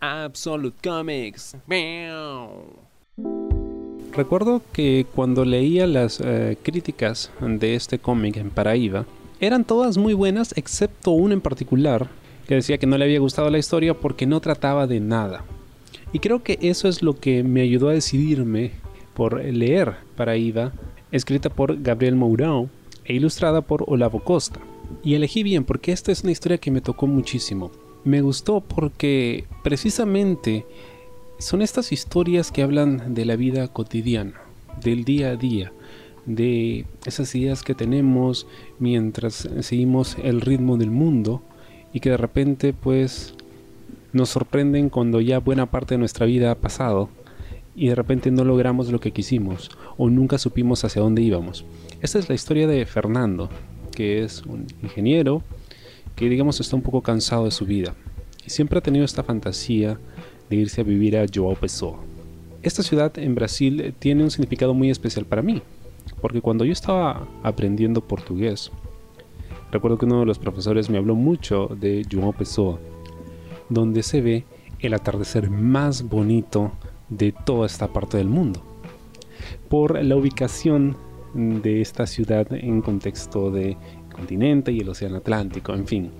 Absolute Comics. Recuerdo que cuando leía las eh, críticas de este cómic en Paraíba, eran todas muy buenas excepto una en particular que decía que no le había gustado la historia porque no trataba de nada. Y creo que eso es lo que me ayudó a decidirme por leer Paraíba, escrita por Gabriel Mourão e ilustrada por Olavo Costa. Y elegí bien porque esta es una historia que me tocó muchísimo. Me gustó porque precisamente son estas historias que hablan de la vida cotidiana, del día a día, de esas ideas que tenemos mientras seguimos el ritmo del mundo y que de repente pues nos sorprenden cuando ya buena parte de nuestra vida ha pasado y de repente no logramos lo que quisimos o nunca supimos hacia dónde íbamos. Esta es la historia de Fernando, que es un ingeniero que digamos está un poco cansado de su vida y siempre ha tenido esta fantasía de irse a vivir a João Pessoa. Esta ciudad en Brasil tiene un significado muy especial para mí, porque cuando yo estaba aprendiendo portugués, recuerdo que uno de los profesores me habló mucho de João Pessoa, donde se ve el atardecer más bonito de toda esta parte del mundo. Por la ubicación de esta ciudad en contexto de continente y el océano Atlántico, en fin.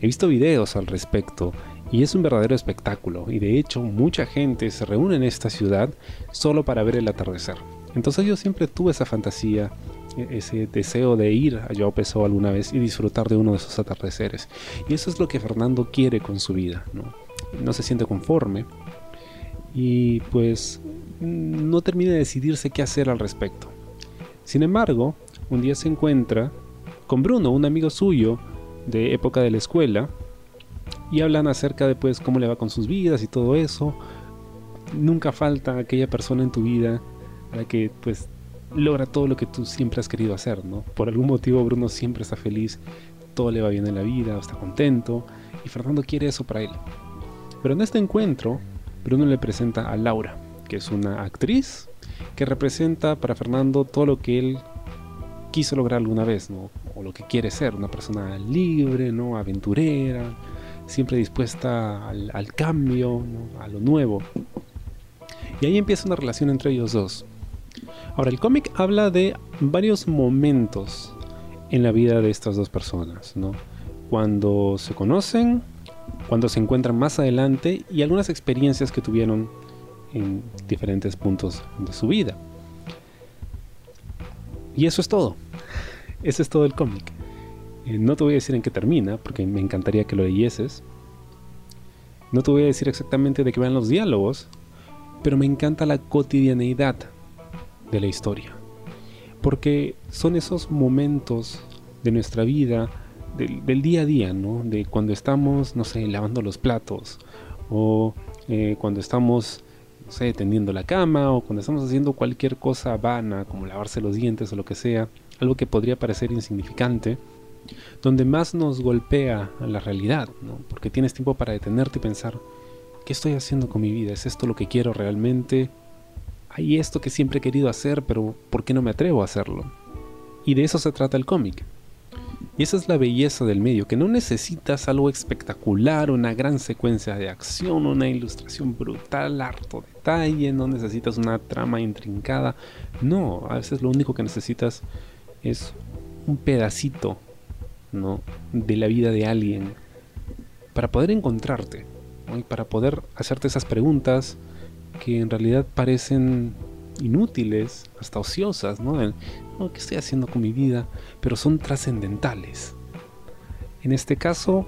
He visto videos al respecto y es un verdadero espectáculo y de hecho mucha gente se reúne en esta ciudad solo para ver el atardecer. Entonces yo siempre tuve esa fantasía, e-, ese deseo de ir a Joao Pessoa alguna vez y disfrutar de uno de esos atardeceres. Y eso es lo que Fernando quiere con su vida. No, no se siente conforme y pues no termina de decidirse qué hacer al respecto. Sin embargo, un día se encuentra con Bruno, un amigo suyo de época de la escuela, y hablan acerca de pues cómo le va con sus vidas y todo eso. Nunca falta aquella persona en tu vida a la que pues logra todo lo que tú siempre has querido hacer, ¿no? Por algún motivo Bruno siempre está feliz, todo le va bien en la vida, está contento y Fernando quiere eso para él. Pero en este encuentro, Bruno le presenta a Laura, que es una actriz que representa para Fernando todo lo que él quiso lograr alguna vez, ¿no? O lo que quiere ser, una persona libre, ¿no? Aventurera, siempre dispuesta al, cambio, a lo nuevo. Y ahí empieza una relación entre ellos dos. Ahora, el cómic habla de varios momentos en la vida de estas dos personas, ¿no? Cuando se conocen, cuando se encuentran más adelante y algunas experiencias que tuvieron en diferentes puntos de su vida. Y eso es todo. Ese es todo el cómic. Eh, no te voy a decir en qué termina, porque me encantaría que lo leyeses. No te voy a decir exactamente de qué van los diálogos, pero me encanta la cotidianeidad de la historia. Porque son esos momentos de nuestra vida, del, día a día, ¿no? De cuando estamos, no sé, lavando los platos, o eh, cuando estamos, no sé, tendiendo la cama, o cuando estamos haciendo cualquier cosa vana, como lavarse los dientes o lo que sea, algo que podría parecer insignificante, donde más nos golpea la realidad, ¿no? porque tienes tiempo para detenerte y pensar, ¿qué estoy haciendo con mi vida? ¿Es esto lo que quiero realmente? Hay esto que siempre he querido hacer, pero ¿por qué no me atrevo a hacerlo? Y de eso se trata el cómic. Y esa es la belleza del medio, que no necesitas algo espectacular, una gran secuencia de acción, una ilustración brutal, harto detalle, no necesitas una trama intrincada. No, a veces lo único que necesitas es un pedacito ¿no? de la vida de alguien para poder encontrarte y para poder hacerte esas preguntas que en realidad parecen inútiles, hasta ociosas, ¿no? ¿Qué estoy haciendo con mi vida? Pero son trascendentales. En este caso,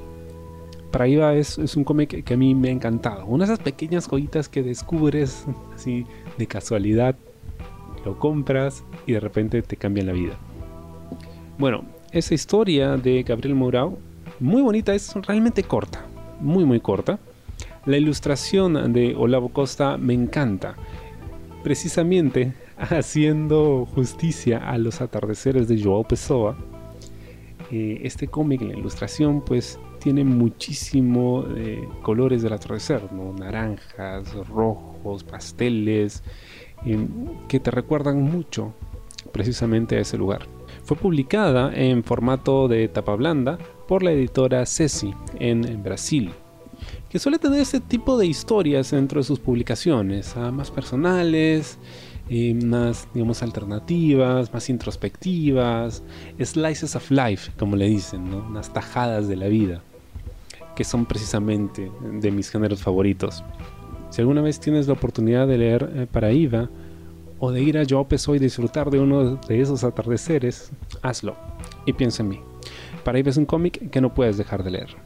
Praíba es, es un cómic que a mí me ha encantado. Una de esas pequeñas joyitas que descubres así de casualidad, lo compras y de repente te cambian la vida. Bueno, esa historia de Gabriel Mourão, muy bonita, es realmente corta, muy muy corta. La ilustración de Olavo Costa me encanta, precisamente haciendo justicia a los atardeceres de Joao Pessoa. Eh, este cómic, la ilustración, pues tiene muchísimo eh, colores del atardecer, naranjas, rojos, pasteles, eh, que te recuerdan mucho precisamente a ese lugar. Fue publicada en formato de tapa blanda por la editora Ceci en, Brasil, que suele tener ese tipo de historias dentro de sus publicaciones, ah, más personales, eh, más, digamos, alternativas, más introspectivas, slices of life, como le dicen, ¿no? unas tajadas de la vida, que son precisamente de mis géneros favoritos. Si alguna vez tienes la oportunidad de leer eh, Paraíba o de ir a Joao Pessoa y disfrutar de uno de esos atardeceres, hazlo y piensa en mí. Paraíba es un cómic que no puedes dejar de leer.